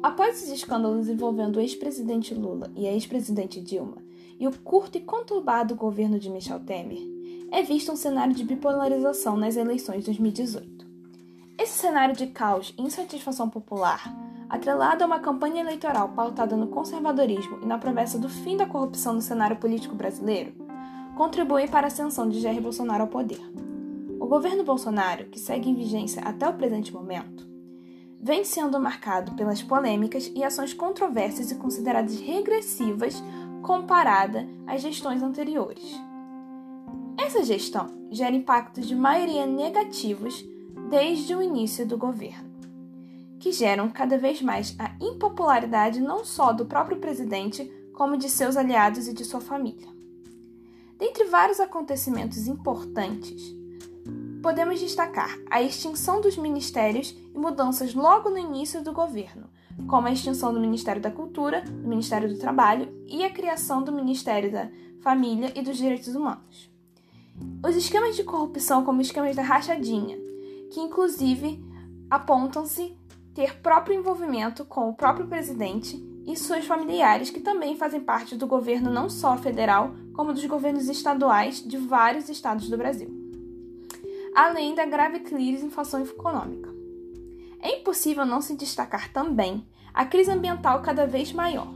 Após os escândalos envolvendo o ex-presidente Lula e a ex-presidente Dilma, e o curto e conturbado governo de Michel Temer, é visto um cenário de bipolarização nas eleições de 2018. Esse cenário de caos e insatisfação popular, atrelado a uma campanha eleitoral pautada no conservadorismo e na promessa do fim da corrupção no cenário político brasileiro, contribui para a ascensão de Jair Bolsonaro ao poder. O governo Bolsonaro, que segue em vigência até o presente momento, vem sendo marcado pelas polêmicas e ações controversas e consideradas regressivas comparada às gestões anteriores. Essa gestão gera impactos de maioria negativos desde o início do governo, que geram cada vez mais a impopularidade não só do próprio presidente, como de seus aliados e de sua família. Dentre vários acontecimentos importantes, podemos destacar a extinção dos ministérios e mudanças logo no início do governo, como a extinção do Ministério da Cultura, do Ministério do Trabalho e a criação do Ministério da Família e dos Direitos Humanos. Os esquemas de corrupção, como esquemas da rachadinha, que inclusive apontam-se ter próprio envolvimento com o próprio presidente e seus familiares, que também fazem parte do governo não só federal, como dos governos estaduais de vários estados do Brasil além da grave crise em inflação econômica. É impossível não se destacar também a crise ambiental cada vez maior,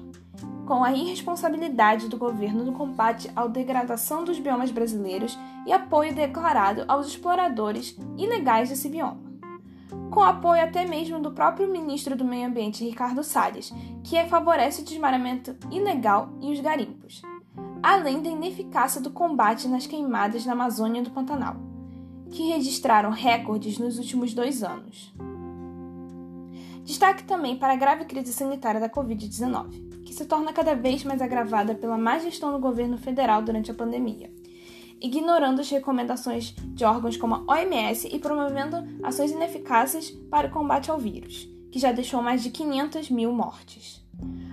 com a irresponsabilidade do governo no combate à degradação dos biomas brasileiros e apoio declarado aos exploradores ilegais desse bioma. Com apoio até mesmo do próprio ministro do Meio Ambiente, Ricardo Salles, que favorece o desmaramento ilegal e os garimpos, além da ineficácia do combate nas queimadas na Amazônia do Pantanal que registraram recordes nos últimos dois anos. Destaque também para a grave crise sanitária da Covid-19, que se torna cada vez mais agravada pela má gestão do governo federal durante a pandemia, ignorando as recomendações de órgãos como a OMS e promovendo ações ineficazes para o combate ao vírus, que já deixou mais de 500 mil mortes.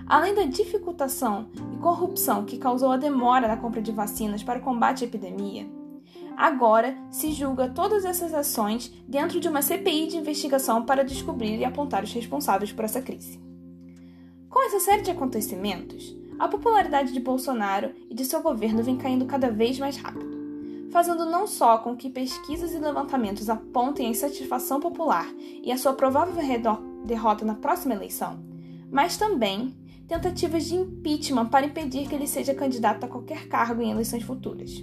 Além da dificultação e corrupção que causou a demora da compra de vacinas para o combate à epidemia, Agora se julga todas essas ações dentro de uma CPI de investigação para descobrir e apontar os responsáveis por essa crise. Com essa série de acontecimentos, a popularidade de Bolsonaro e de seu governo vem caindo cada vez mais rápido, fazendo não só com que pesquisas e levantamentos apontem a insatisfação popular e a sua provável derrota na próxima eleição, mas também tentativas de impeachment para impedir que ele seja candidato a qualquer cargo em eleições futuras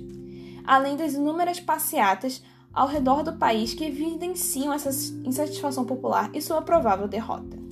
além das inúmeras passeatas ao redor do país que evidenciam essa insatisfação popular e sua provável derrota.